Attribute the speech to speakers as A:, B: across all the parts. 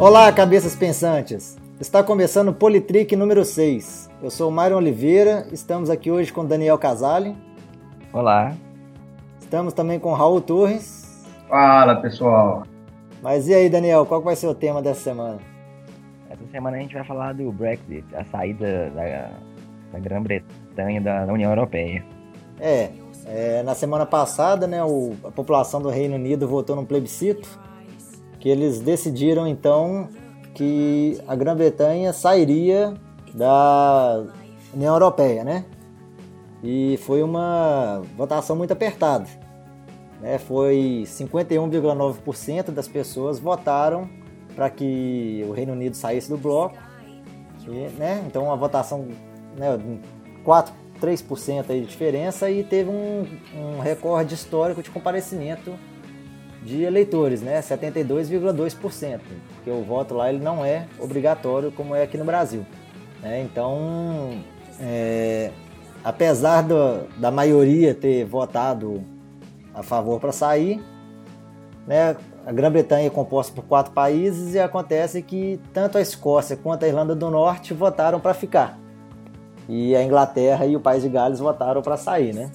A: Olá, cabeças pensantes! Está começando o Politrick número 6. Eu sou o Mário Oliveira, estamos aqui hoje com Daniel Casale.
B: Olá.
A: Estamos também com Raul Torres.
C: Fala, pessoal.
A: Mas e aí, Daniel, qual vai ser o tema dessa semana?
B: Essa semana a gente vai falar do Brexit, a saída da, da Grã-Bretanha da, da, União Europeia.
A: É, é, na semana passada, né, o, a população do Reino Unido votou num plebiscito que eles decidiram então que a Grã-Bretanha sairia da União Europeia, né? E foi uma votação muito apertada. Né? Foi 51,9% das pessoas votaram para que o Reino Unido saísse do bloco. E, né? Então a votação, né, 4, 3% aí de diferença e teve um, um recorde histórico de comparecimento de eleitores, né? 72,2%, porque o voto lá ele não é obrigatório como é aqui no Brasil. Né? Então, é, apesar do, da maioria ter votado a favor para sair, né? A Grã-Bretanha é composta por quatro países e acontece que tanto a Escócia quanto a Irlanda do Norte votaram para ficar. E a Inglaterra e o País de Gales votaram para sair, né?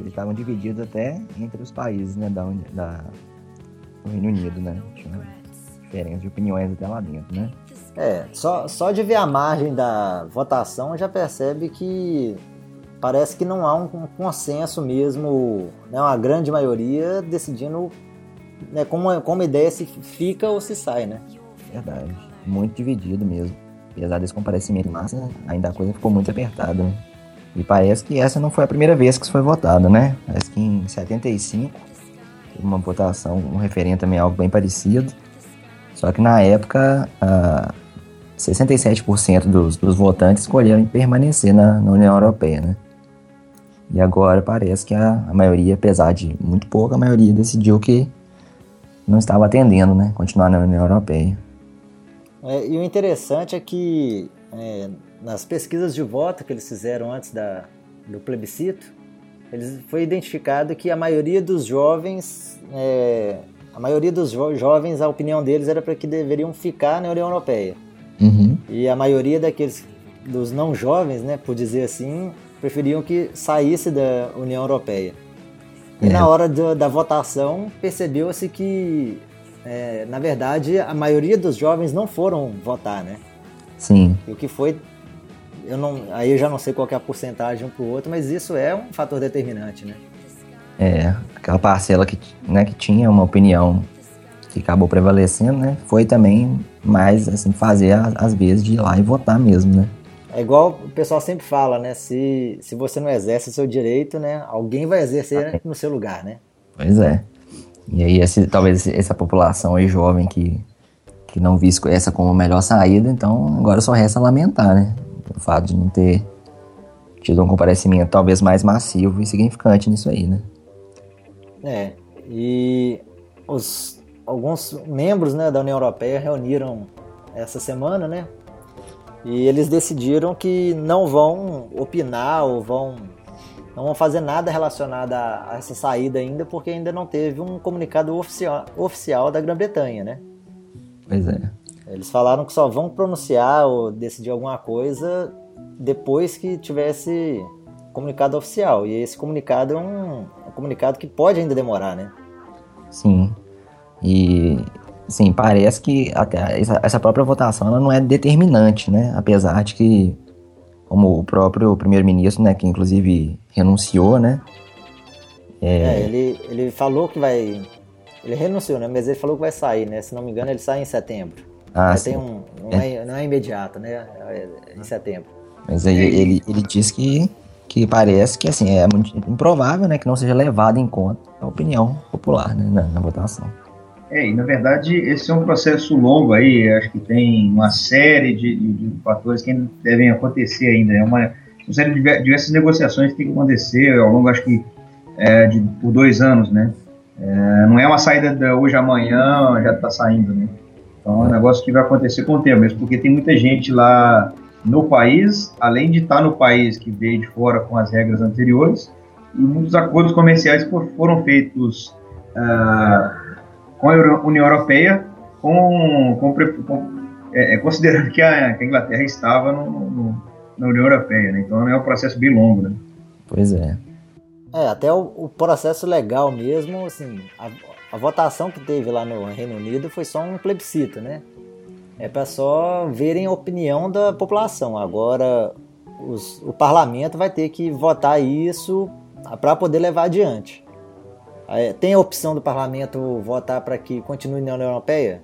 B: Eles estavam divididos até entre os países, né, da, da, do Reino Unido, né? Tinha diferença de opiniões até lá dentro, né?
A: É, só, só de ver a margem da votação já percebe que parece que não há um, consenso mesmo, né, uma grande maioria decidindo né, como, como ideia se fica ou se sai, né?
B: Verdade, muito dividido mesmo. Apesar desse comparecimento massa, ainda a coisa ficou muito apertada, né? E parece que essa não foi a primeira vez que isso foi votado, né? Parece que em 75 teve uma votação, um referendo também algo bem parecido. Só que na época, uh, 67% dos, dos votantes escolheram permanecer na, na, União Europeia, né? E agora parece que a, a maioria, apesar de muito pouco, a maioria decidiu que não estava atendendo, né? Continuar na União Europeia.
A: É, e o interessante é que é, nas pesquisas de voto que eles fizeram antes da, do plebiscito, eles, foi identificado que a maioria dos jovens, é, a maioria dos jo jovens, a opinião deles era para que deveriam ficar na União Europeia.
B: Uhum.
A: E a maioria daqueles dos não jovens, né, por dizer assim, preferiam que saísse da União Europeia. E é. na hora do, da votação percebeu-se que, é, na verdade, a maioria dos jovens não foram votar, né?
B: Sim.
A: E o que foi eu não, aí eu já não sei qual é a porcentagem um para o outro, mas isso é um fator determinante, né?
B: É, aquela parcela que, né, que tinha uma opinião que acabou prevalecendo, né? Foi também mais, assim, fazer as vezes de ir lá e votar mesmo, né?
A: É igual o pessoal sempre fala, né? Se, se você não exerce o seu direito, né? Alguém vai exercer no seu lugar, né?
B: Pois é. E aí, esse, talvez essa população aí jovem que, que não viu essa como a melhor saída, então agora só resta lamentar, né? O fato de não ter tido um comparecimento talvez mais massivo e significante nisso aí, né?
A: É, e os, alguns membros né, da União Europeia reuniram essa semana, né? E eles decidiram que não vão opinar ou vão não vão fazer nada relacionado a, a essa saída ainda, porque ainda não teve um comunicado oficial, oficial da Grã-Bretanha, né?
B: Pois é.
A: Eles falaram que só vão pronunciar ou decidir alguma coisa depois que tivesse comunicado oficial. E esse comunicado é um, um comunicado que pode ainda demorar, né?
B: Sim. E sim, parece que até essa própria votação ela não é determinante, né? Apesar de que, como o próprio primeiro-ministro, né, que inclusive renunciou, né?
A: É... é, ele, ele falou que vai. Ele renunciou, né? Mas ele falou que vai sair, né? Se não me engano, ele sai em setembro. Ah, tem um, não, é. é. não é imediato, né? É em setembro.
B: Mas aí ele, ele diz que, que parece que assim, é muito improvável né, que não seja levado em conta a opinião popular né, na, na votação.
C: É, e na verdade esse é um processo longo aí, acho que tem uma série de, de, de fatores que devem acontecer ainda. É uma, uma série de diversas negociações que tem que acontecer ao longo, acho que, é, de, por dois anos, né? É, não é uma saída de hoje amanhã, já está saindo, né? Então é um negócio que vai acontecer com o tempo, mesmo porque tem muita gente lá no país, além de estar no país que veio de fora com as regras anteriores, e muitos acordos comerciais foram feitos uh, com a União Europeia com, com, com é, é, considerando que a, que a, Inglaterra estava no, no, na União Europeia, né? então é um processo bem longo, né?
B: Pois é.
A: É, até o, o processo legal mesmo, assim, a, a, votação que teve lá no Reino Unido foi só um plebiscito, né? É para só verem a opinião da população. Agora, os, o parlamento vai ter que votar isso para poder levar adiante. Tem a opção do parlamento votar para que continue na União Europeia?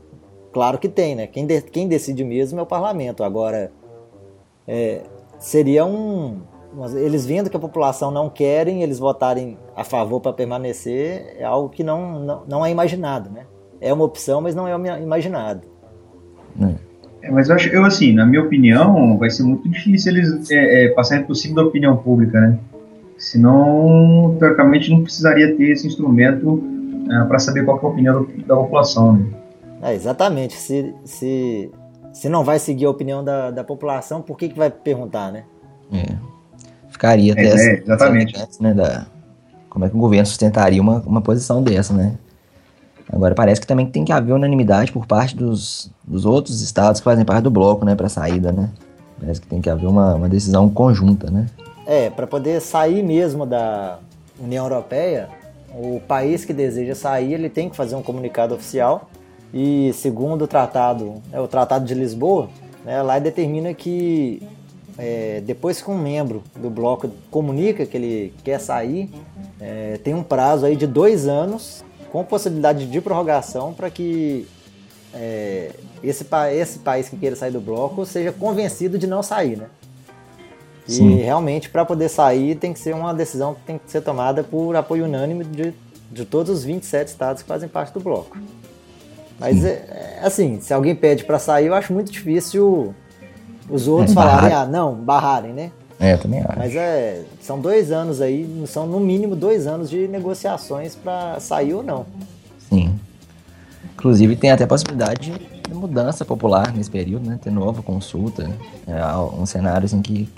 A: Claro que tem, né? Quem, de, quem decide mesmo é o parlamento. Agora, é, seria um. Eles vendo que a população não querem, eles votarem a favor para permanecer, é algo que não, não, não é imaginado, né? É uma opção, mas não é imaginado.
C: É, mas eu acho, eu assim, na minha opinião, vai ser muito difícil eles é, é, passarem por cima da opinião pública, né? Senão, teoricamente, não precisaria ter esse instrumento é, para saber qual é a opinião da população, né?
A: É, exatamente. Se, se, se não vai seguir a opinião da, da população, por que, que vai perguntar, né?
B: É. Ficaria até
C: é, essa, é, exatamente.
B: Essa, né, da, como é que o governo sustentaria uma, uma posição dessa, né? Agora parece que também tem que haver unanimidade por parte dos, dos outros estados que fazem parte do bloco, né, para saída, né? Parece que tem que haver uma, uma decisão conjunta, né?
A: É, para poder sair mesmo da União Europeia, o país que deseja sair, ele tem que fazer um comunicado oficial e segundo o tratado, é o Tratado de Lisboa, né, lá determina que é, depois que um membro do bloco comunica que ele quer sair, é, tem um prazo aí de dois anos com possibilidade de prorrogação para que é, esse, esse país que queira sair do bloco seja convencido de não sair, né? E Sim. realmente para poder sair tem que ser uma decisão que tem que ser tomada por apoio unânime de, de todos os 27 estados que fazem parte do bloco. Mas, é, é, assim, se alguém pede para sair, eu acho muito difícil os outros falarem, ah, não, barrarem, né?
B: É, também acho.
A: Mas é, são dois anos aí, são no mínimo dois anos de negociações para sair ou não.
B: Sim. Inclusive tem até a possibilidade de mudança popular nesse período, né? Ter nova consulta. É um cenário assim que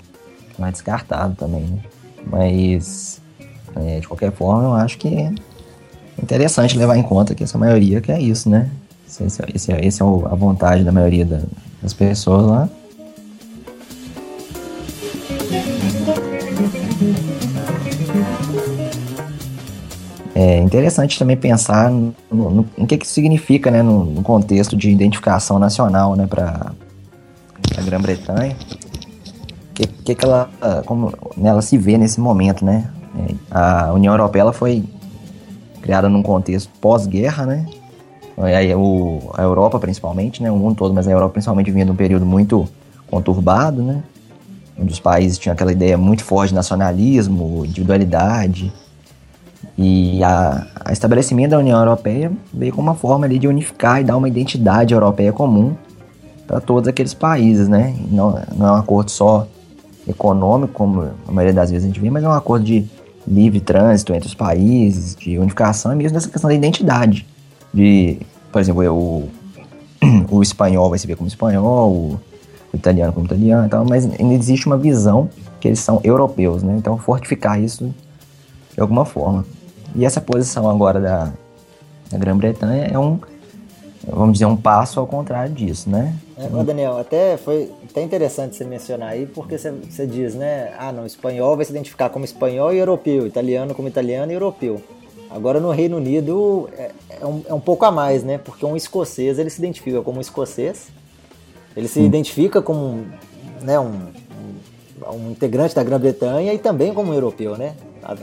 B: não é descartado também, né? Mas, é, de qualquer forma, eu acho que é interessante levar em conta que essa maioria que é isso, né? Esse, esse, esse é a vontade da maioria da, das pessoas lá. É interessante também pensar no, no, no que, que significa, né, no, no, contexto de identificação nacional, né, para a Grã-Bretanha. Que, que, que ela, como né, ela se vê nesse momento, né? É, a União Europeia ela foi criada num contexto pós-guerra, né? O, a Europa principalmente, né, o mundo todo, mas a Europa principalmente vinha de um período muito conturbado, né, onde os países tinham aquela ideia muito forte de nacionalismo, individualidade, e a, a estabelecimento da União Europeia veio como uma forma ali de unificar e dar uma identidade europeia comum para todos aqueles países, né, não, não é um acordo só econômico, como a maioria das vezes a gente vê, mas é um acordo de livre trânsito entre os países, de unificação e mesmo nessa questão da identidade de, por exemplo, o, o espanhol vai se ver como espanhol, o, o italiano como italiano e tal, mas ainda existe uma visão que eles são europeus, né? Então fortificar isso de alguma forma. E essa posição agora da, da Grã-Bretanha é um, vamos dizer, um passo ao contrário disso, né?
A: É, Daniel, até foi até interessante você mencionar aí, porque você, você diz, né? Ah, não, espanhol vai se identificar como espanhol e europeu, italiano como italiano e europeu. Agora no Reino Unido é, é, um, é, um, pouco a mais, né? Porque um escocês ele se identifica como escocês, ele se hum. identifica como né, um, um, integrante da Grã-Bretanha e também como um europeu, né?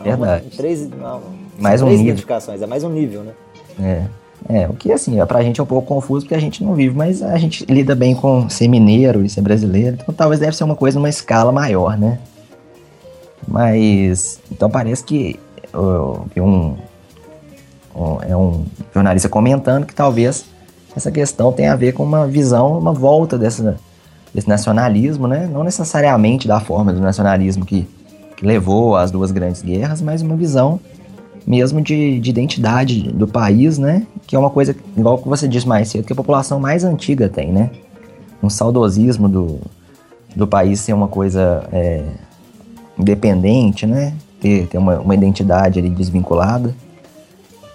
B: Verdade.
A: Uma, três, uma,
B: mais um nível.
A: identificações, é mais um nível, né?
B: É. É, o que assim, ó, pra gente é um pouco confuso porque a gente não vive, mas a gente lida bem com ser mineiro e ser brasileiro, então talvez deve ser uma coisa numa escala maior, né? Mas, então parece que vi um, é um jornalista comentando que talvez essa questão tenha a ver com uma visão, uma volta dessa, desse nacionalismo, né? Não necessariamente da forma do nacionalismo que, que levou às duas grandes guerras, mas uma visão mesmo de, de identidade do país, né? Que é uma coisa, igual que você disse mais cedo, que a população mais antiga tem, né? Um saudosismo do, do país ser uma coisa é, independente, né? Ter, ter uma, uma identidade ali desvinculada.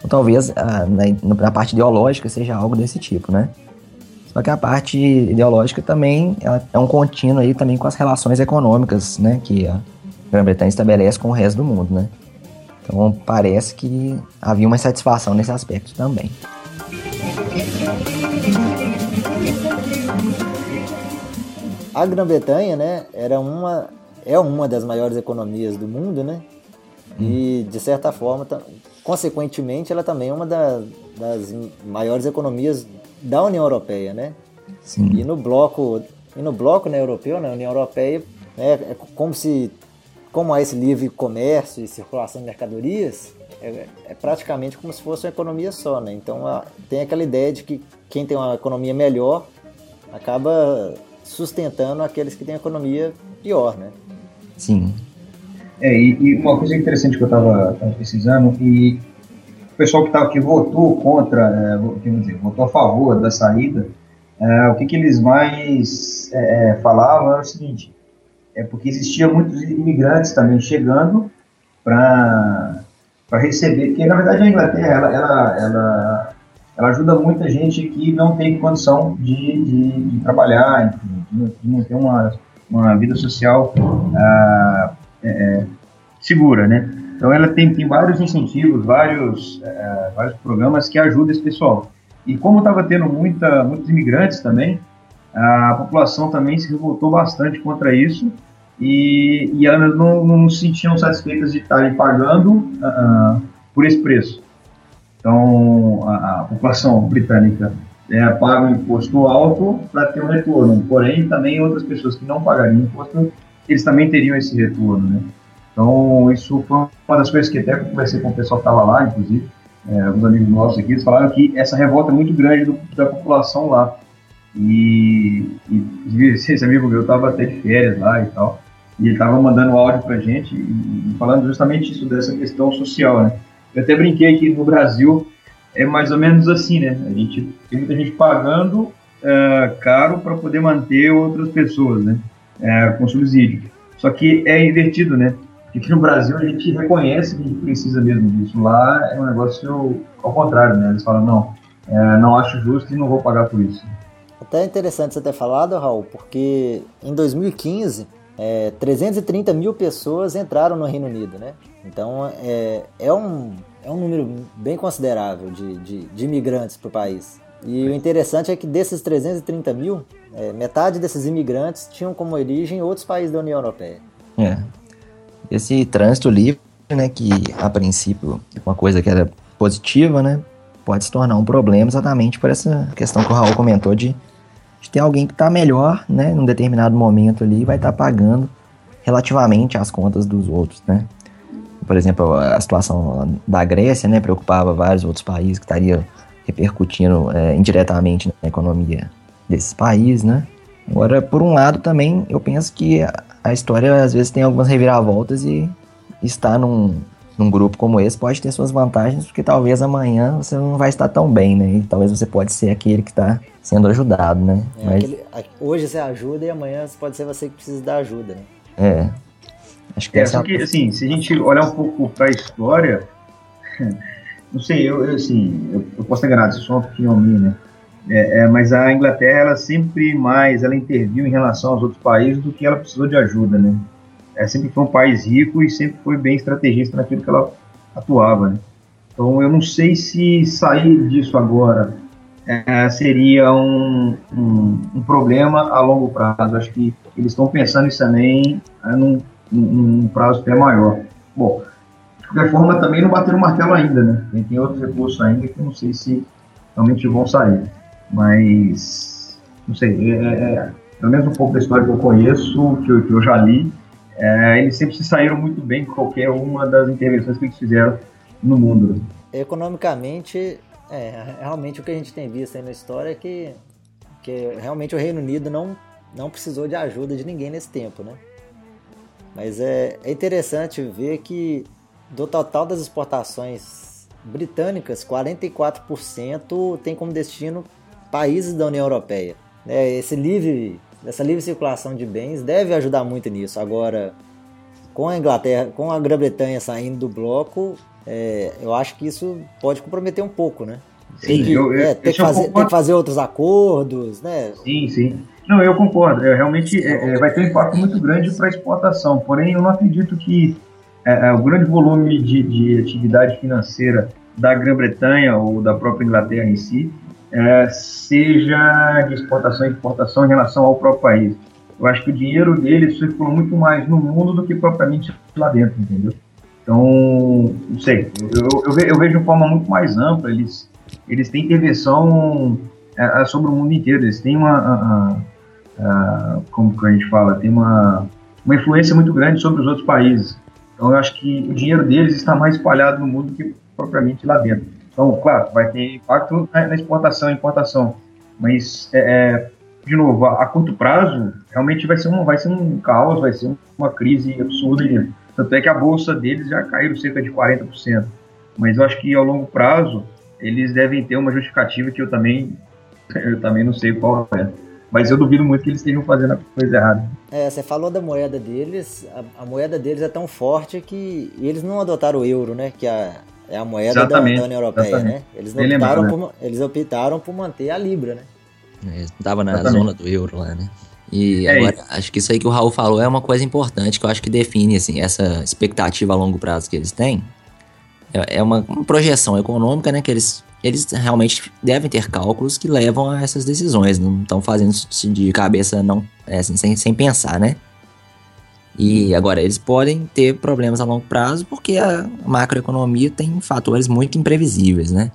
B: Ou talvez ah, na, na, parte ideológica seja algo desse tipo, né? Só que a parte ideológica também é um contínuo aí também com as relações econômicas, né, que a Grã-Bretanha estabelece com o resto do mundo, né? Então parece que havia uma insatisfação nesse aspecto também.
A: A Grã-Bretanha, né, era uma é uma das maiores economias do mundo, né? E de certa forma, consequentemente, ela também é uma das, das maiores economias da União Europeia, né? Sim. E no bloco, e no bloco né, europeu, na né, União Europeia, né, é como se como há esse livre comércio e circulação de mercadorias, é, é, praticamente como se fosse uma economia só, né? Então a, tem aquela ideia de que quem tem uma economia melhor acaba sustentando aqueles que têm uma economia pior, né?
B: Sim.
C: É, e, e uma coisa interessante que eu estava precisando, e o pessoal que, tava, que votou contra, é, dizer, votou a favor da saída, é, o que, que eles mais é, é falavam era o seguinte, é porque existia muitos imigrantes também chegando para receber, porque na verdade a Inglaterra ela, ela, ela, ela, ajuda muita gente que não tem condição de, de, de trabalhar, enfim, de, não ter uma, uma vida social ah, é, é, segura, né? Então ela tem, tem vários incentivos, vários, é, vários programas que ajudam esse pessoal. E como estava tendo muita, muitos imigrantes também, a população também se revoltou bastante contra isso e, e elas não, não se sentiam satisfeitas de estarem pagando uh, por esse preço. Então, a, a população britânica é, paga um imposto alto para ter um retorno, porém, também outras pessoas que não pagariam imposto, eles também teriam esse retorno, né? Então, isso foi uma das coisas que até conversei com o pessoal que estava lá, inclusive, é, alguns amigos nossos aqui, eles falaram que essa revolta é muito grande do, da população lá. E, e esse amigo meu estava até de férias lá e tal. E ele estava mandando áudio para gente e, falando justamente isso, dessa questão social, né? Eu até brinquei que no Brasil é mais ou menos assim, né? A gente tem muita gente pagando uh, caro para poder manter outras pessoas, né? Uh, com subsídio. Só que é invertido, né? Porque aqui no Brasil a gente reconhece que a gente precisa mesmo disso. Lá é um negócio ao contrário, né? Eles falam, não, uh, não acho justo e não vou pagar por isso.
A: Até interessante você ter falado, Raul, porque em 2015 é, 330 mil pessoas entraram no Reino Unido, né? Então é, é, um, é um número bem considerável de, de, de imigrantes para o país. E o interessante é que desses 330 mil, é, metade desses imigrantes tinham como origem outros países da União Europeia.
B: É. Esse trânsito livre, né, que a princípio uma coisa que era positiva, né, pode se tornar um problema exatamente por essa questão que o Raul comentou de ter alguém que está melhor, né, num determinado momento ali, vai estar tá pagando relativamente as contas dos outros, né. Por exemplo, a situação da Grécia, né, preocupava vários outros países que estaria repercutindo é, indiretamente na economia desses países, né. Agora, por um lado, também eu penso que a história às vezes tem algumas reviravoltas e está num, num grupo como esse pode ter suas vantagens, porque talvez amanhã você não vai estar tão bem, né? E talvez você pode ser aquele que está sendo ajudado, né?
A: É, Mas... aquele, hoje você ajuda e amanhã pode ser você que precisa dar ajuda, né?
B: É.
C: Acho que é, essa... só que, assim, se a gente olhar um pouco para a história, não sei, eu, eu assim, eu, eu, posso ter enganado, isso é uma opinião minha, né? É, é, mas a Inglaterra, ela sempre mais, ela interviu em relação aos outros países do que ela precisou de ajuda, né? É, sempre foi um país rico e sempre foi bem estrategista naquilo que ela atuava. Né? Então eu não sei se sair disso agora é, seria um, um, um, problema a longo prazo. Acho que eles estão pensando isso também é, num, num, prazo até maior. Bom, de qualquer forma também não bateram o martelo ainda, né? Tem, tem outros recursos ainda que eu não sei se realmente vão sair. Mas, não sei, é, é, é pelo menos um pouco da história que eu conheço, que eu, que eu já li, é, eles sempre se saíram muito bem com qualquer uma das intervenções que eles fizeram no mundo.
A: Economicamente, é, realmente o que a gente tem visto aí na história é que, que realmente o Reino Unido não, não precisou de ajuda de ninguém nesse tempo, né? Mas é, é interessante ver que do total das exportações britânicas, 44% tem como destino países da União Europeia. É, esse livre essa livre circulação de bens deve ajudar muito nisso. Agora, com a Inglaterra, com a Grã-Bretanha saindo do bloco, é, eu acho que isso pode comprometer um pouco, né? Tem que, eu, é, tem, que fazer, tem que fazer outros acordos, né?
C: Sim, sim. Não, eu concordo. É, realmente é, é vai ter um impacto muito grande para a exportação. Porém, eu não acredito que é, é, o grande volume de, de atividade financeira da Grã-Bretanha ou da própria Inglaterra em si é, seja de exportação e importação em relação ao próprio país. Eu acho que o dinheiro deles circula muito mais no mundo do que propriamente lá dentro, entendeu? Então, não sei, eu, eu, eu vejo de forma muito mais ampla, eles, eles têm intervenção é, é sobre o mundo inteiro, eles têm uma, a, a, como que a gente fala, tem uma, uma influência muito grande sobre os outros países. Então, eu acho que o dinheiro deles está mais espalhado no mundo do que propriamente lá dentro. Então, claro, vai ter impacto na exportação importação, mas, é, é, de novo, a, a, curto prazo, realmente vai ser, um, vai ser um caos, vai ser uma crise absurda. Mesmo. Tanto é que a bolsa deles já caiu cerca de 40%. Mas eu acho que ao longo prazo, eles devem ter uma justificativa que eu também, eu também não sei qual é. Mas eu duvido muito que eles estejam fazendo a coisa errada.
A: É, você falou da moeda deles, a, a moeda deles é tão forte que eles não adotaram o euro, né? Que a, é a moeda da, da, União Europeia, exatamente. né? Eles optaram, né? por, eles optaram por manter a Libra, né?
B: É, Estava na exatamente. zona do euro lá, né? E é agora, isso. acho que isso aí que o Raul falou é uma coisa importante que eu acho que define, assim, essa expectativa a longo prazo que eles têm. É, é uma, uma projeção econômica, né? Que eles, eles realmente devem ter cálculos que levam a essas decisões. Não estão fazendo isso de cabeça não, é, assim, sem, sem pensar, né? E agora, eles podem ter problemas a longo prazo porque a macroeconomia tem fatores muito imprevisíveis, né?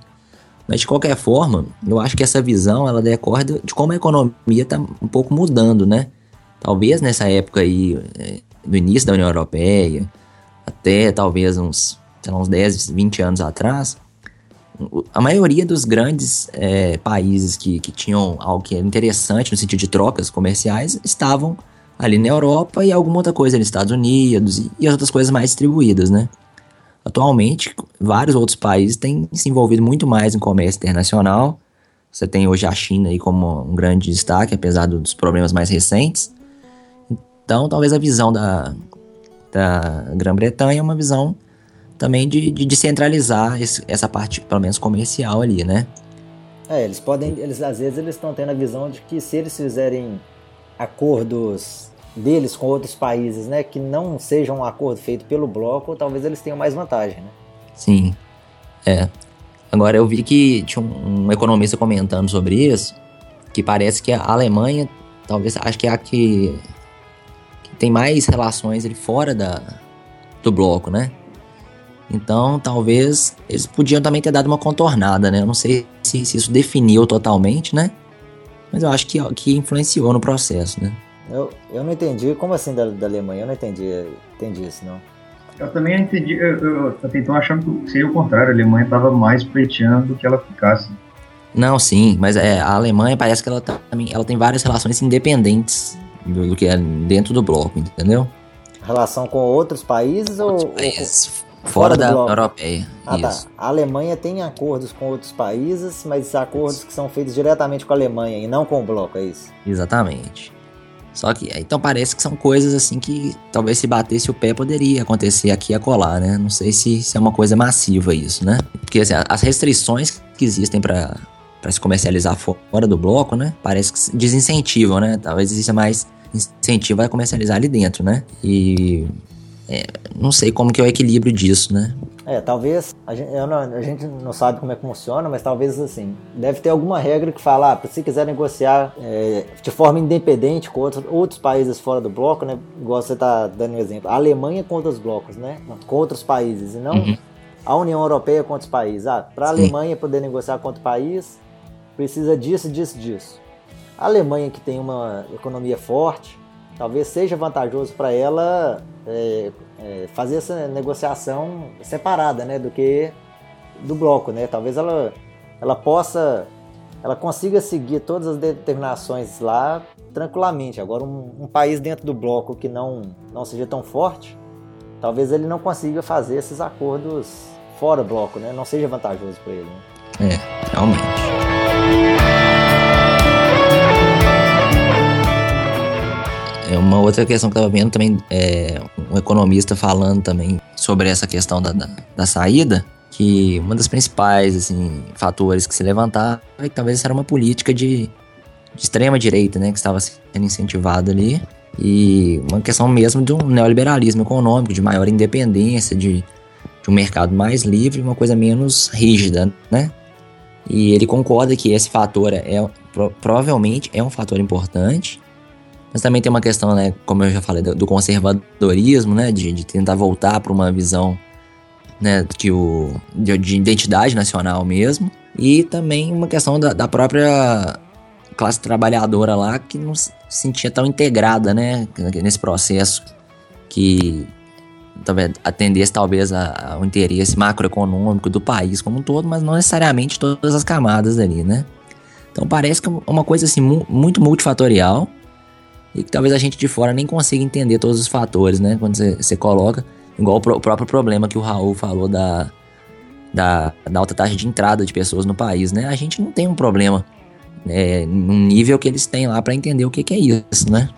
B: Mas de qualquer forma, eu acho que essa visão ela decorre de como a economia está um pouco mudando, né? Talvez nessa época aí, é, do início da União Europeia, até talvez uns, lá, uns 10, 20 anos atrás, a maioria dos grandes é, países que, que tinham algo que era interessante no sentido de trocas comerciais estavam ali na Europa e alguma outra coisa nos Estados Unidos e, e outras coisas mais distribuídas, né? Atualmente, vários outros países têm se envolvido muito mais em comércio internacional. Você tem hoje a China aí como um grande destaque, apesar dos problemas mais recentes. Então, talvez a visão da, da Grã-Bretanha é uma visão também de, de descentralizar esse, essa parte, pelo menos comercial ali, né?
A: É, eles podem, eles às vezes eles estão tendo a visão de que se eles fizerem acordos deles com outros países, né, que não seja um acordo feito pelo bloco, talvez eles tenham mais vantagem, né?
B: Sim, é. Agora eu vi que tinha um, um economista comentando sobre isso, que parece que a Alemanha, talvez, acho que é a que, que tem mais relações ali fora da, do bloco, né? Então, talvez eles podiam também ter dado uma contornada, né? Eu não sei se, se isso definiu totalmente, né? Mas eu acho que, que influenciou no processo, né?
A: Eu, eu não entendi. Como assim da, da Alemanha? Eu não entendi, entendi isso, não.
C: Eu também entendi. Eu, eu, eu então achando que seria o contrário. A Alemanha estava mais pleiteando que ela ficasse.
B: Não, sim, mas é, a Alemanha parece que ela, tá, ela tem várias relações independentes do, do, que é dentro do bloco, entendeu?
A: Relação com outros países outros ou. Países.
B: Fora, fora da Europeia. Ah, tá. Isso.
A: tá. A Alemanha tem acordos com outros países, mas acordos isso. que são feitos diretamente com a Alemanha e não com o bloco, é isso?
B: Exatamente. Só que então parece que são coisas assim que talvez se batesse o pé poderia acontecer aqui a colar, né? Não sei se, se é uma coisa massiva isso, né? Porque assim, as restrições que existem para para se comercializar fora do bloco, né? Parece que desincentivam, né? Talvez exista mais incentivo a comercializar ali dentro, né? E é, não sei como que é o equilíbrio disso, né?
A: É, talvez, a gente, não, a gente, não, sabe como é que funciona, mas talvez assim, deve ter alguma regra que fala, ah, se quiser negociar é, de forma independente com outros, outros países fora do bloco, né, igual você está dando um exemplo, a Alemanha com outros blocos, né, com outros países, e não uhum. a União Europeia com outros países. Ah, para a Alemanha poder negociar com outro país, precisa disso, disso, disso. A Alemanha que tem uma economia forte, talvez seja vantajoso para ela é, é, fazer essa negociação separada, né, do que do bloco, né? Talvez ela, ela possa, ela consiga seguir todas as determinações lá tranquilamente. Agora, um, um país dentro do bloco que não, não seja tão forte, talvez ele não consiga fazer esses acordos fora bloco, né? Não seja vantajoso para ele.
B: Né? É, realmente. É uma outra questão que eu estava vendo também, é, um economista falando também sobre essa questão da, da, da, saída, que uma das principais assim, fatores que se levantava é que talvez era uma política de, de extrema direita, né, que estava sendo incentivada ali, e uma questão mesmo de um neoliberalismo econômico, de maior independência, de, de um mercado mais livre, uma coisa menos rígida, né? E ele concorda que esse fator é provavelmente é um fator importante, mas também tem uma questão, né, como eu já falei, do, conservadorismo, né, de, de tentar voltar para uma visão né, que o, de, de, identidade nacional mesmo, e também uma questão da, da, própria classe trabalhadora lá que não se sentia tão integrada, né, nesse processo que talvez atendesse talvez ao interesse macroeconômico do país como um todo, mas não necessariamente todas as camadas ali, né? Então parece que é uma coisa assim muito multifatorial e que talvez a gente de fora nem consiga entender todos os fatores, né? Quando você coloca, igual o, pro, o, próprio problema que o Raul falou da, da, da, alta taxa de entrada de pessoas no país, né? A gente não tem um problema né, num nível que eles têm lá para entender o que, que, é isso, né?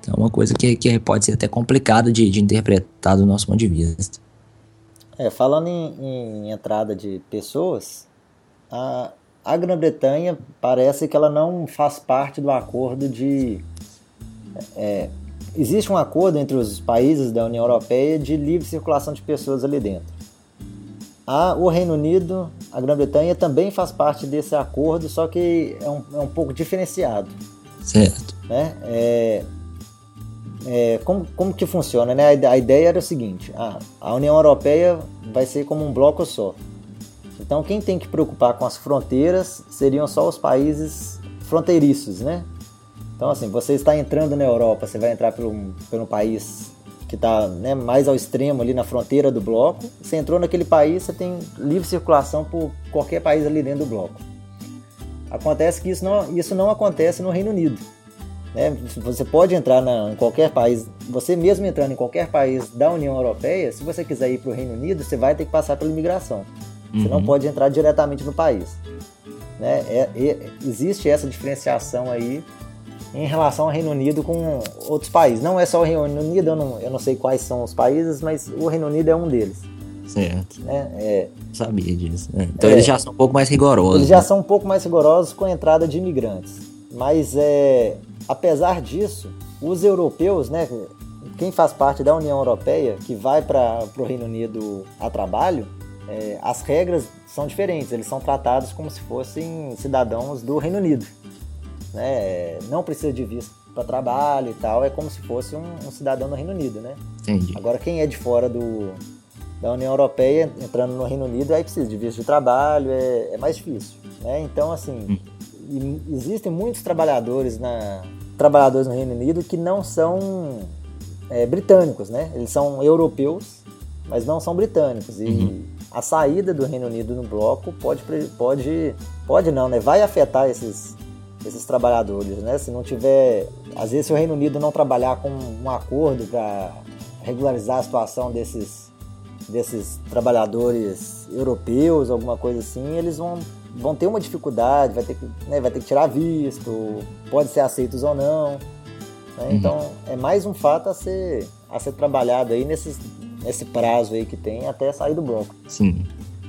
B: Então é uma coisa que, que pode ser até complicado de, de interpretar do nosso ponto de vista.
A: É, falando em, em entrada de pessoas, a, a Grã-Bretanha parece que ela não faz parte do acordo de é, existe um acordo entre os países da União Europeia de livre circulação de pessoas ali dentro. A, o Reino Unido, a Grã-Bretanha também faz parte desse acordo, só que é um, é um pouco diferenciado.
B: Certo.
A: Né? É, é, como, como que funciona? Né? A, a ideia era o seguinte: a, a União Europeia vai ser como um bloco só. Então, quem tem que preocupar com as fronteiras seriam só os países fronteiriços, né? Então, assim, você está entrando na Europa, você vai entrar pelo, pelo país que está né, mais ao extremo ali na fronteira do bloco. Você entrou naquele país, você tem livre circulação por qualquer país ali dentro do bloco. Acontece que isso não, isso não acontece no Reino Unido. Né? Você pode entrar na, em qualquer país, você mesmo entrando em qualquer país da União Europeia, se você quiser ir para o Reino Unido, você vai ter que passar pela imigração. Uhum. Você não uhum. pode entrar diretamente no país. Né? É, é, existe essa diferenciação aí em relação ao Reino Unido com outros países. Não é só o Reino Unido, eu não, eu não sei quais são os países, mas o Reino Unido é um deles.
B: Certo.
A: Né? É,
B: Sabia disso. É. Então é, eles já são um pouco mais rigorosos.
A: Eles já né? são um pouco mais rigorosos com a entrada de imigrantes. Mas é, apesar disso, os europeus, né, quem faz parte da União Europeia, que vai para o Reino Unido a trabalho, é, as regras são diferentes. Eles são tratados como se fossem cidadãos do Reino Unido né? Não precisa de visto para trabalho e tal, é como se fosse um, um, cidadão do Reino Unido, né?
B: Entendi.
A: Agora quem é de fora do, da União Europeia entrando no Reino Unido aí precisa de visto de trabalho, é, é mais difícil, né? Então assim, hum. existem muitos trabalhadores na trabalhadores no Reino Unido que não são é, britânicos, né? Eles são europeus, mas não são britânicos e uhum. a saída do Reino Unido no bloco pode pode pode não, né? Vai afetar esses esses trabalhadores, né? Se não tiver, às vezes se o Reino Unido não trabalhar com um acordo para regularizar a situação desses desses trabalhadores europeus, alguma coisa assim, eles vão vão ter uma dificuldade, vai ter que, né, vai ter que tirar visto, pode ser aceitos ou não. Né? Uhum. Então é mais um fato a ser a ser trabalhado aí nesses, nesse prazo aí que tem até sair do bloco.
B: Sim.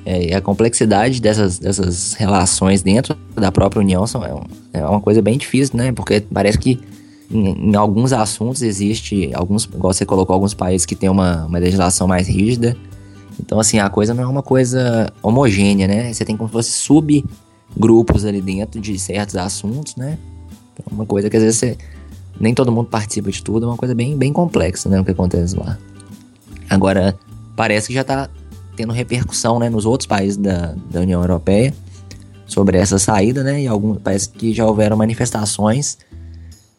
B: É, a complexidade dessas, dessas relações dentro da própria União são, é, é uma coisa bem difícil, né? Porque parece que em, em, alguns assuntos existe, alguns, igual você colocou, alguns países que têm uma, uma legislação mais rígida. Então, assim, a coisa não é uma coisa homogênea, né? Você tem como se fosse subgrupos ali dentro de certos assuntos, né? Então, uma coisa que às vezes você, nem todo mundo participa de tudo, é uma coisa bem, bem complexa, né? O que acontece lá. Agora, parece que já tá tendo repercussão né, nos outros países da, da União Europeia sobre essa saída, né? E algum, parece que já houveram manifestações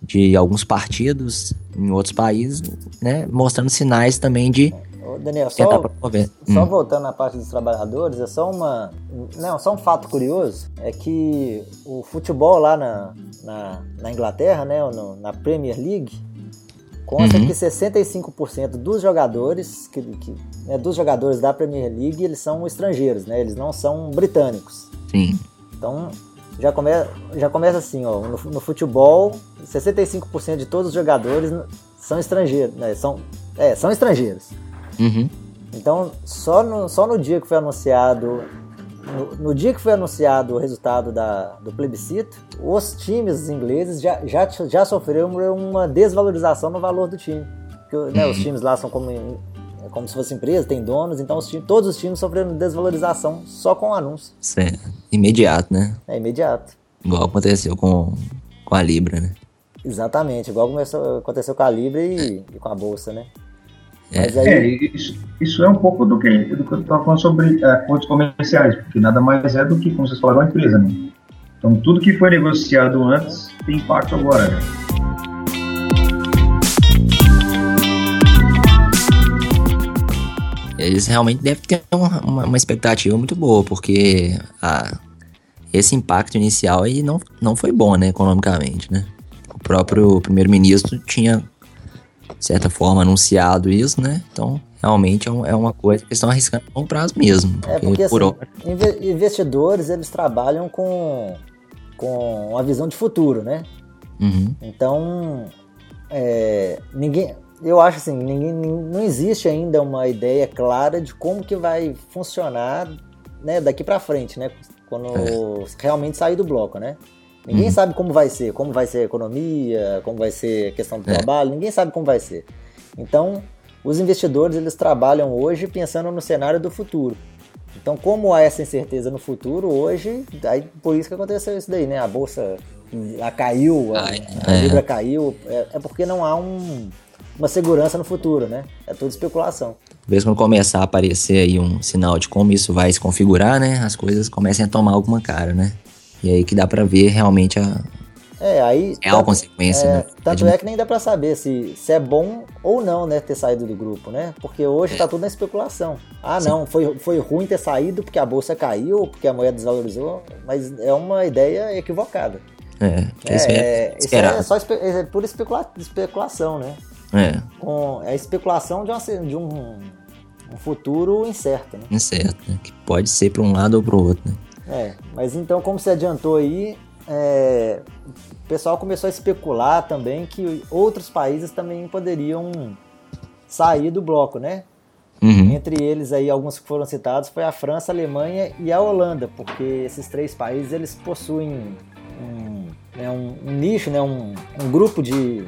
B: de alguns partidos em outros países, né? Mostrando sinais também de
A: Daniel, só, só hum. voltando na parte dos trabalhadores, é só uma. Não, só um fato curioso: é que o futebol lá na, na, na Inglaterra, né, no, na Premier League, Consta uhum. que 65% dos jogadores, que, que né, dos jogadores da Premier League, eles são estrangeiros, né? Eles não são britânicos.
B: Sim.
A: Então, já, come, já começa assim, ó, no, no futebol, 65% de todos os jogadores são estrangeiros, né? São, é, são estrangeiros.
B: Uhum.
A: Então, só no, só no dia que foi anunciado no, no, dia que foi anunciado o resultado da, do plebiscito, os times ingleses já, já, já sofreram uma desvalorização no valor do time. Porque, né, uhum. Os times lá são como, como se fosse empresa, tem donos, então os times, todos os times sofreram desvalorização só com o anúncio.
B: Certo. Imediato, né?
A: É imediato.
B: Igual aconteceu com, com a Libra, né?
A: Exatamente, igual começou, aconteceu com a Libra e, e com a Bolsa, né?
C: É. Mas aí... É, isso, isso, é um pouco do que, do que eu estava falando sobre é, acordos comerciais, porque nada mais é do que, como vocês falaram, uma empresa, né? Então tudo que foi negociado antes tem impacto agora, né?
B: Eles realmente devem ter uma, uma, uma expectativa muito boa, porque a, esse impacto inicial aí não, não foi bom, né, economicamente, né? O próprio primeiro-ministro tinha de certa forma, anunciado isso, né? Então, realmente é, é uma coisa que estão arriscando a longo prazo mesmo.
A: Porque, é porque por assim, investidores, eles trabalham com, com uma visão de futuro, né?
B: Uhum.
A: Então, é, ninguém... Eu acho assim, ninguém, não existe ainda uma ideia clara de como que vai funcionar né, daqui para frente, né? Quando é. realmente sair do bloco, né? Ninguém uhum. sabe como vai ser, como vai ser a economia, como vai ser a questão do é. trabalho, ninguém sabe como vai ser. Então, os investidores eles trabalham hoje pensando no cenário do futuro. Então, como há essa incerteza no futuro, hoje, aí, por isso que aconteceu isso daí, né? A bolsa a caiu, a, a é. libra caiu, é, é, porque não há um, uma segurança no futuro, né? É tudo especulação.
B: Talvez quando começar a aparecer aí um sinal de como isso vai se configurar, né? As coisas comecem a tomar alguma cara, né? E aí que dá para ver realmente a
A: é, aí,
B: real tanto, consequência,
A: é,
B: né?
A: Tanto é que nem dá para saber se, se é bom ou não, né, ter saído do grupo, né? Porque hoje tá tudo na especulação. Ah, Sim. não, foi, foi ruim ter saído porque a bolsa caiu, porque a moeda desvalorizou, mas é uma ideia equivocada.
B: É,
A: é, é, isso é só espe é pura especula especulação, né?
B: É.
A: Com, é especulação de, uma, de um, um futuro incerto, né?
B: Incerto, né? Que pode ser para um lado ou para o outro, né?
A: É, mas então, como você adiantou aí, é, o pessoal começou a especular também que outros países também poderiam sair do bloco, né?
B: Uhum.
A: Entre eles aí, alguns que foram citados, foi a França, a Alemanha e a Holanda, porque esses três países eles possuem um, né, um, um nicho, né, um, um grupo de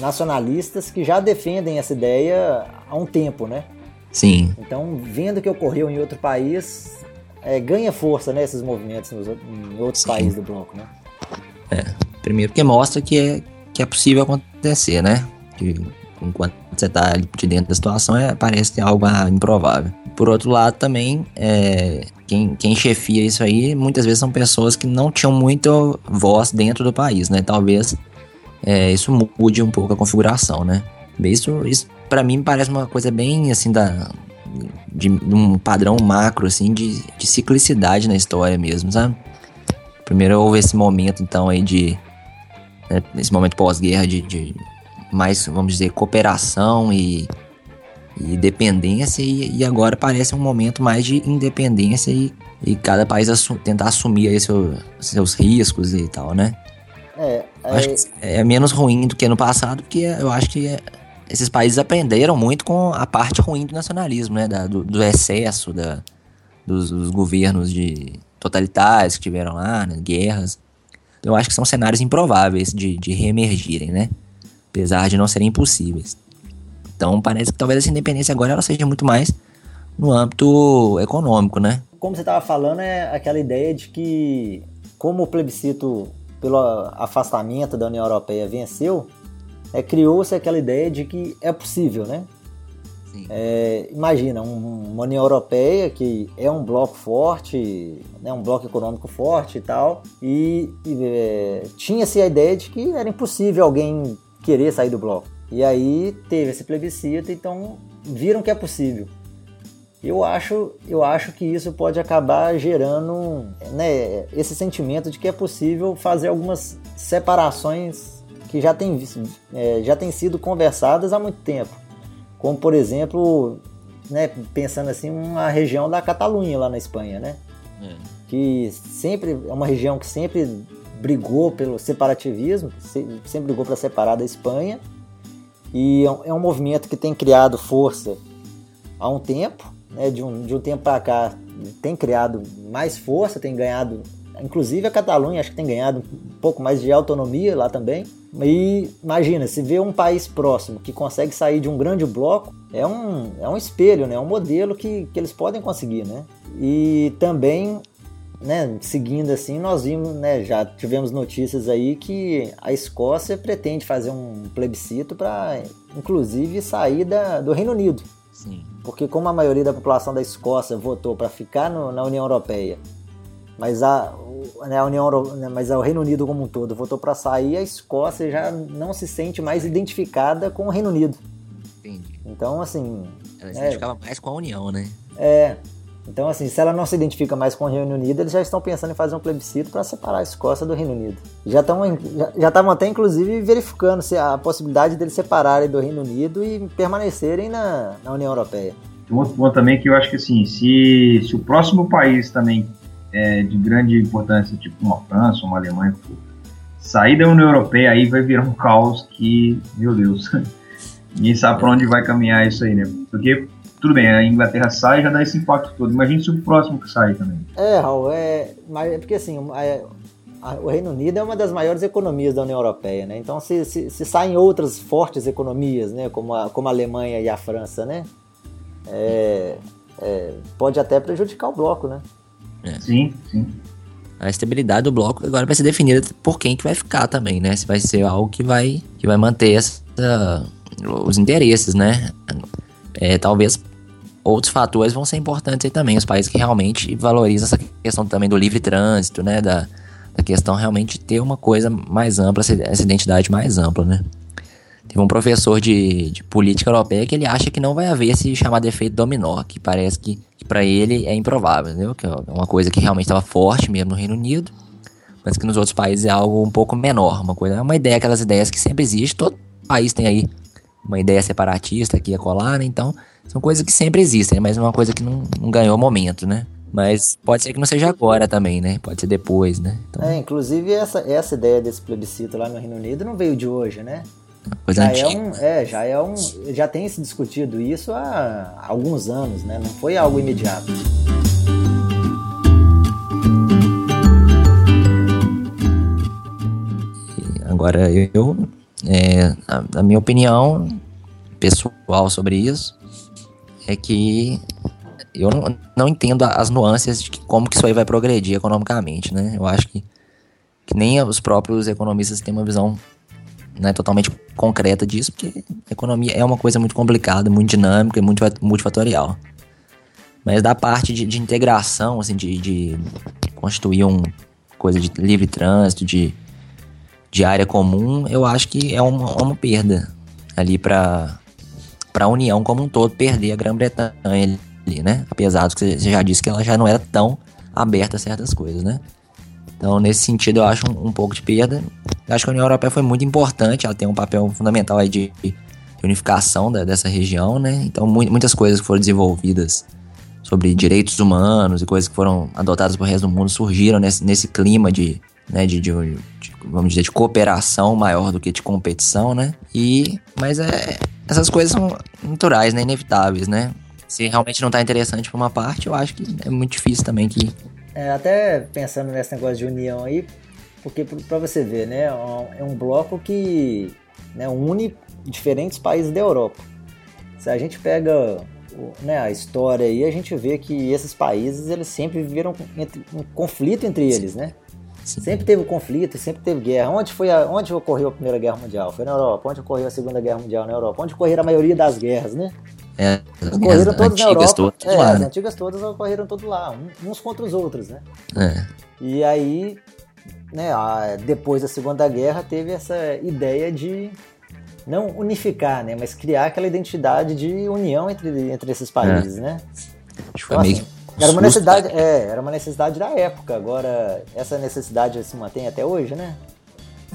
A: nacionalistas que já defendem essa ideia há um tempo, né?
B: Sim.
A: Então, vendo o que ocorreu em outro país, é, ganha força né, esses movimentos nos, em outros Sim. países do bloco, né?
B: É, primeiro que mostra que é, que é possível acontecer, né? Que enquanto você está ali de dentro da situação, é, parece que é algo improvável. Por outro lado, também, é, quem, quem chefia isso aí, muitas vezes são pessoas que não tinham muita voz dentro do país, né? Talvez é, isso mude um pouco a configuração, né? Isso, isso para mim parece uma coisa bem assim da de, um padrão macro, assim, de, de ciclicidade na história mesmo, sabe? Primeiro houve esse momento, então, aí de. Né, esse momento pós-guerra de, de, mais, vamos dizer, cooperação e, e dependência, e, e, agora parece um momento mais de independência e, e cada país assu tentar assumir aí seu, seus riscos e tal, né?
A: É,
B: Acho que é menos ruim do que no passado, porque eu acho que é, esses países aprenderam muito com a parte ruim do nacionalismo, né? Da, do, do, excesso da, dos, dos, governos de totalitários que tiveram lá, né? guerras. Eu acho que são cenários improváveis de, de reemergirem, né? Apesar de não serem impossíveis. Então parece que talvez essa independência agora ela seja muito mais no âmbito econômico, né?
A: Como você estava falando, é aquela ideia de que, como o plebiscito pelo afastamento da União Europeia venceu, é, criou-se aquela ideia de que é possível, né? É, imagina, um, uma União Europeia que é um bloco forte, né, um bloco econômico forte e tal, e, e é, tinha-se a ideia de que era impossível alguém querer sair do bloco. E aí teve esse plebiscito, então viram que é possível. Eu acho, eu acho que isso pode acabar gerando né, esse sentimento de que é possível fazer algumas separações que já têm é, já tem sido conversadas há muito tempo. Como, por exemplo, né, pensando assim, uma região da Catalunha lá na Espanha, né? É. Que sempre é uma região que sempre brigou pelo separativismo, sempre brigou para separar da Espanha. E é um é movimento que tem criado força há um tempo, né, de, um, de um tempo para cá tem criado mais força, tem ganhado, inclusive a Catalunha acho que tem ganhado um pouco mais de autonomia lá também. E imagina, se vê um país próximo que consegue sair de um grande bloco, é um, é um espelho, né? é um modelo que, que eles podem conseguir. Né? E também né, seguindo assim, nós vimos, né, já tivemos notícias aí que a Escócia pretende fazer um plebiscito para, inclusive, sair da, do Reino Unido. Sim. Porque como a maioria da população da Escócia votou para ficar no, na União Europeia, mas a, né, a União, né, mas o Reino Unido como um todo votou para sair, a Escócia já não se sente mais identificada com o Reino Unido. Entendi. Então, assim.
B: Ela se é, identificava mais com a União, né?
A: É. Então, assim, se ela não se identifica mais com o Reino Unido, eles já estão pensando em fazer um plebiscito para separar a Escócia do Reino Unido. Já estão já estavam até, inclusive, verificando se a possibilidade deles separarem do Reino Unido e permanecerem na, na União Europeia.
C: Um outro ponto também que eu acho que, assim, se, se o próximo país também é de grande importância, tipo uma França, uma Alemanha, sair da União Europeia, aí vai virar um caos que, meu Deus, ninguém sabe para onde vai caminhar isso aí, né? Porque tudo bem, a Inglaterra sai já dá esse impacto todo. Imagina se o próximo que sai também.
A: É, Raul, é, mas é porque assim, é, o Reino Unido é uma das maiores economias da União Europeia, né? Então se, se, se saem outras fortes economias, né, como a, como a Alemanha e a França, né, é, é, pode até prejudicar o bloco, né?
C: É. Sim, sim.
B: A estabilidade do bloco agora vai ser definida por quem que vai ficar também, né? Se vai ser algo que vai, que vai manter essa, os interesses, né? É, talvez outros fatores vão ser importantes aí também. Os países que realmente valorizam essa questão também do livre trânsito, né? Da, da questão realmente ter uma coisa mais ampla, essa identidade mais ampla, né? Teve um professor de, de política europeia que ele acha que não vai haver esse chamado efeito dominó, que parece que, que para ele é improvável, entendeu? Que é uma coisa que realmente estava forte mesmo no Reino Unido, mas que nos outros países é algo um pouco menor, uma coisa, é uma ideia, aquelas ideias que sempre existe, todo país tem aí uma ideia separatista aqui a colar, né? Então, são coisas que sempre existem, mas é uma coisa que não, não ganhou momento, né? Mas pode ser que não seja agora também, né? Pode ser depois, né?
A: Então... É, inclusive essa, essa ideia desse plebiscito lá no Reino Unido não veio de hoje, né?
B: Coisa
A: já
B: antiga.
A: é um, é, já é um, já tem se discutido isso há alguns anos, né? Não foi algo imediato.
B: Agora eu é, a, a, minha opinião pessoal sobre isso é que eu não, não entendo as nuances de que, como que isso aí vai progredir economicamente, né? Eu acho que, que nem os próprios economistas têm uma visão né, totalmente concreta disso, porque economia é uma coisa muito complicada, muito dinâmica e muito multifatorial. Mas da parte de, de integração, assim, de, de constituir uma coisa de livre trânsito, de de área comum, eu acho que é uma, uma perda ali para a União como um todo perder a Grã-Bretanha ali, né? Apesar do que você já disse que ela já não era tão aberta a certas coisas, né? Então, nesse sentido, eu acho um, um pouco de perda. Eu acho que a União Europeia foi muito importante, ela tem um papel fundamental aí de, de unificação da, dessa região, né? Então, mu muitas coisas que foram desenvolvidas sobre direitos humanos e coisas que foram adotadas pelo resto do mundo surgiram nesse, nesse clima de, né, de, de, de, vamos dizer, de cooperação maior do que de competição, né? E, mas é, essas coisas são naturais, né, inevitáveis, né? Se realmente não tá interessante para uma parte, eu acho que é muito difícil também que...
A: É, até pensando nesse negócio de união aí, porque para você ver, né, é um bloco que né, une diferentes países da Europa. Se a gente pega né, a história aí, a gente vê que esses países eles sempre viveram um conflito entre eles, né? Sim. Sempre teve conflito, sempre teve guerra. Onde, foi a, onde ocorreu a Primeira Guerra Mundial? Foi na Europa. Onde ocorreu a Segunda Guerra Mundial? Na Europa. Onde ocorreram a maioria das guerras, né?
B: É, ocorreram todas na Europa. Todas
A: é, lá, as né? antigas todas ocorreram todas lá, uns contra os outros, né?
B: É.
A: E aí, né, depois da Segunda Guerra, teve essa ideia de não unificar, né, mas criar aquela identidade de união entre, entre esses países, é. né?
B: Acho então, meio assim,
A: era uma necessidade, é, era uma necessidade da época. Agora, essa necessidade se mantém até hoje, né?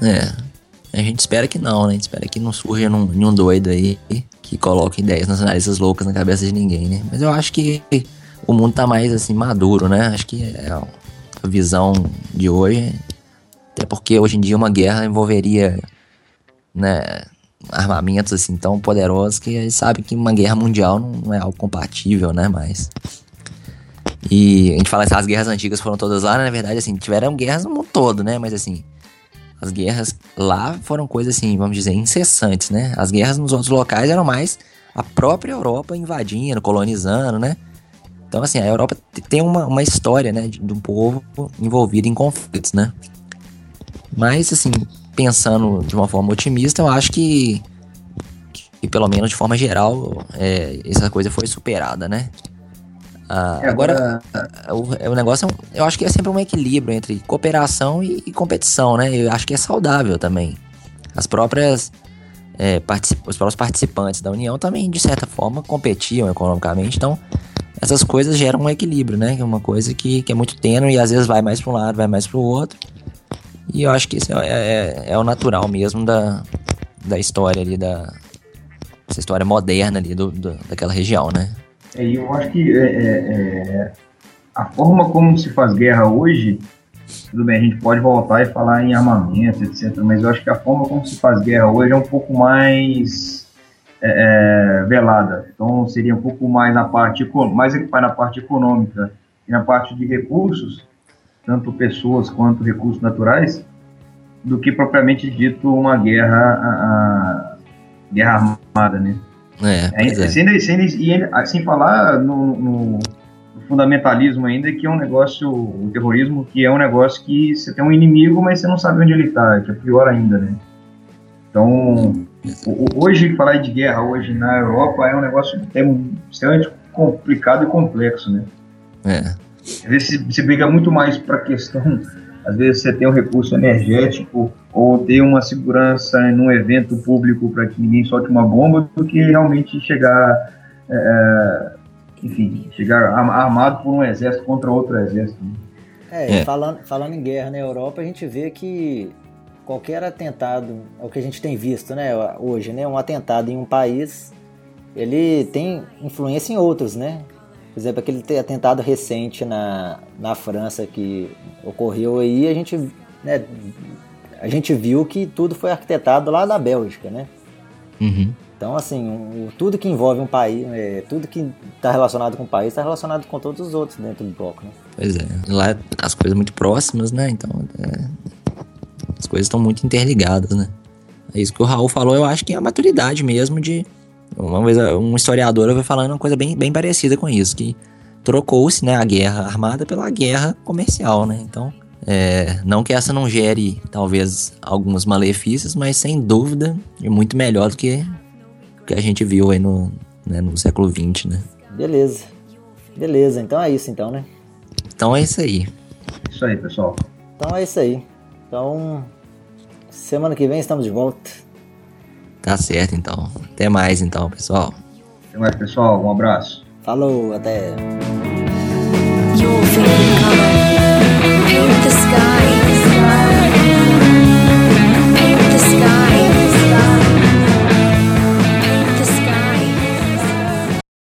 B: É. A gente espera que não, né? A gente espera que não surja nenhum, nenhum doido aí que coloque ideias nacionalistas loucas na cabeça de ninguém, né? Mas eu acho que o mundo tá mais, assim, maduro, né? Acho que é a visão de hoje. Até porque hoje em dia uma guerra envolveria, né? armamentos assim tão poderosos que a gente sabe que uma guerra mundial não é algo compatível, né? Mas. E a gente fala que as guerras antigas foram todas lá, né? na verdade, assim, tiveram guerras no mundo todo, né? Mas assim, as guerras lá foram coisas assim, vamos dizer, incessantes, né? As guerras nos outros locais eram mais a própria Europa invadindo, colonizando, né? Então, assim, a Europa tem uma, uma história, né, de, de um povo envolvido em conflitos, né? Mas, assim, pensando de uma forma otimista, eu acho que, que pelo menos de forma geral, é, essa coisa foi superada, né? Ah, é, agora, o, o, negócio, é eu acho que é sempre um equilíbrio entre cooperação e, e competição, né? Eu acho que é saudável também. As próprias é, os próprios participantes da União também, de certa forma, competiam economicamente. Então, essas coisas geram um equilíbrio, né? Que é uma coisa que, que é muito tênue e às vezes vai mais para um lado, vai mais para o outro. E eu acho que isso é, é, é, o natural mesmo da, da história ali, da essa história moderna ali do, do daquela região, né?
C: É, eu acho que é, é, é, a forma como se faz guerra hoje, tudo bem, a gente pode voltar e falar em armamento, etc. Mas eu acho que a forma como se faz guerra hoje é um pouco mais é, velada. Então seria um pouco mais na parte mais na parte econômica e na parte de recursos tanto pessoas quanto recursos naturais, do que propriamente dito uma guerra, a, a guerra armada, né?
B: É, é,
C: Sem, sem, sem, sem falar no, no, fundamentalismo ainda, que é um negócio, o terrorismo, que é um negócio que você tem um inimigo, mas você não sabe onde ele está, que é pior ainda, né? Então, hoje, falar de guerra hoje na Europa é um negócio é extremamente complicado e complexo, né?
B: É.
C: Às vezes se briga muito mais para a questão, às vezes você tem um recurso energético ou ter uma segurança num evento público para que ninguém solte uma bomba do que realmente chegar, é, é enfim, chegar armado por um exército contra outro exército. Né?
A: É, é, Falando, falando em guerra na Europa, a gente vê que qualquer atentado, é o que a gente tem visto né, hoje, né, um atentado em um país, ele tem influência em outros, né? Por exemplo, aquele atentado recente na, na França que ocorreu aí, a gente, né, a gente viu que tudo foi arquitetado lá na Bélgica, né?
B: Uhum.
A: Então, assim, um, tudo que envolve um país, é, tudo que está relacionado com o país está relacionado com todos os outros dentro do bloco, né?
B: Pois é. Lá as coisas muito próximas, né? Então, é, as coisas estão muito interligadas, né? É isso que o Raul falou, eu acho que é a maturidade mesmo de uma vez um historiador vai falando uma coisa bem, bem parecida com isso, que trocou-se né, a guerra armada pela guerra comercial, né? Então, é, não que essa não gere, talvez, alguns malefícios, mas sem dúvida é muito melhor do que o que a gente viu aí no, né, no século XX, né?
A: Beleza. Beleza, então é isso então, né?
B: Então é isso aí.
C: Isso aí, pessoal.
A: Então é isso aí. Então, semana que vem estamos de volta.
B: Tá certo, então. Até mais, então, pessoal.
C: Até mais, pessoal. Um abraço.
A: Falou, até.